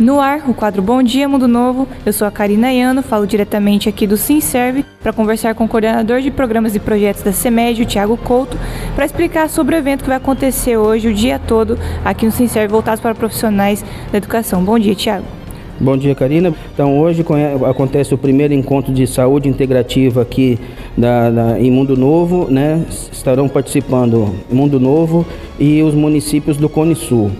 No ar, o quadro Bom Dia Mundo Novo. Eu sou a Karina Iano, falo diretamente aqui do SimServe para conversar com o coordenador de programas e projetos da CEMED, o Thiago Couto, para explicar sobre o evento que vai acontecer hoje, o dia todo, aqui no SimServe, voltado para profissionais da educação. Bom dia, Thiago. Bom dia, Karina. Então, hoje acontece o primeiro encontro de saúde integrativa aqui da, da, em Mundo Novo, né? Estarão participando Mundo Novo e os municípios do Cone Sul.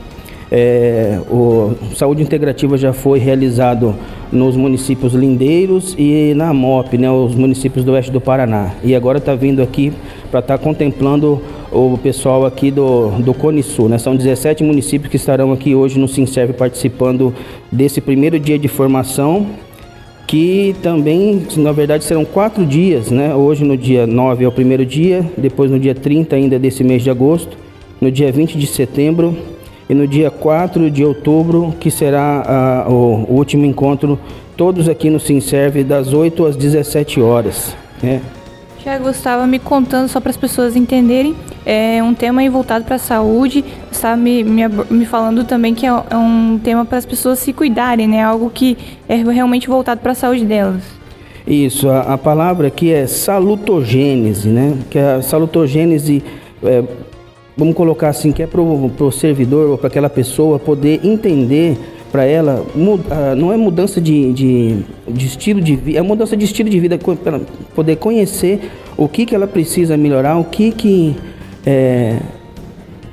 É, o Saúde Integrativa já foi realizado nos municípios lindeiros e na MOP, né, os municípios do oeste do Paraná. E agora está vindo aqui para estar tá contemplando o pessoal aqui do, do Cone Sul. Né? São 17 municípios que estarão aqui hoje no Sinserve participando desse primeiro dia de formação, que também, na verdade, serão quatro dias. Né? Hoje, no dia 9 é o primeiro dia, depois no dia 30 ainda desse mês de agosto, no dia 20 de setembro e no dia 4 de outubro, que será o, o, último encontro, todos aqui no Sinserve, das 8 às 17 horas. Né? Tiago, estava me contando, só para as pessoas entenderem, é um tema voltado para a saúde. Estava me, me, me, falando também que é, é um tema para as pessoas se cuidarem, né? Algo que é realmente voltado para a saúde delas. Isso, a, a, palavra aqui é salutogênese, né? Que é a salutogênese, é, vamos colocar assim, que é para o servidor ou para aquela pessoa poder entender para ela muda, não é mudança de, de, de, estilo de vida, é mudança de estilo de vida para poder conhecer o que, que ela precisa melhorar, o que que é,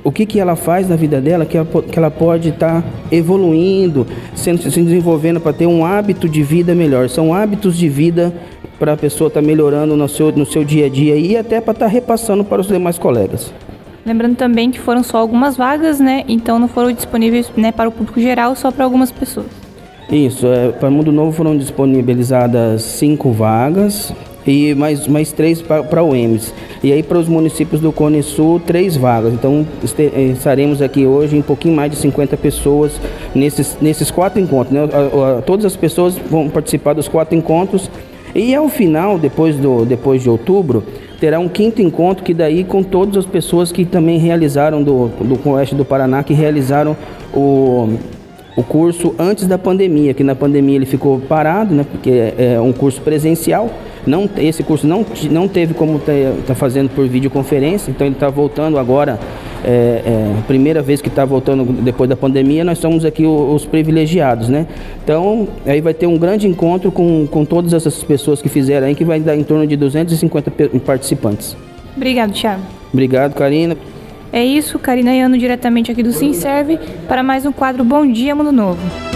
o que, que ela faz na vida dela, que ela, que ela pode estar tá evoluindo, sendo, se desenvolvendo para ter um hábito de vida melhor. São hábitos de vida para a pessoa estar tá melhorando no seu, no seu dia a dia e até para estar tá repassando para os demais colegas. Lembrando também que foram só algumas vagas, né? Então não foram disponíveis né, para o público geral, só para algumas pessoas. Isso, é, para o Mundo Novo foram disponibilizadas cinco vagas e mais, mais três para o EMS. E aí para os municípios do Cone Sul, três vagas. Então eh, estaremos aqui hoje em um pouquinho mais de 50 pessoas nesses, nesses quatro encontros. Né? Todas as pessoas vão participar dos quatro encontros. E ao final, depois, do, depois de outubro, terá um quinto encontro que daí com todas as pessoas que também realizaram do, do Oeste do Paraná, que realizaram o, o curso antes da pandemia, que na pandemia ele ficou parado, né, porque é, é um curso presencial. Não, esse curso não, não teve como estar tá, tá fazendo por videoconferência, então ele está voltando agora é, é, primeira vez que está voltando depois da pandemia, nós somos aqui os, os, privilegiados, né? Então, aí vai ter um grande encontro com, com todas essas pessoas que fizeram aí, que vai dar em torno de 250 participantes. Obrigado, Thiago. Obrigado, Karina. É isso, Karina Iano, diretamente aqui do Sim Serve, para mais um quadro Bom Dia Mundo Novo.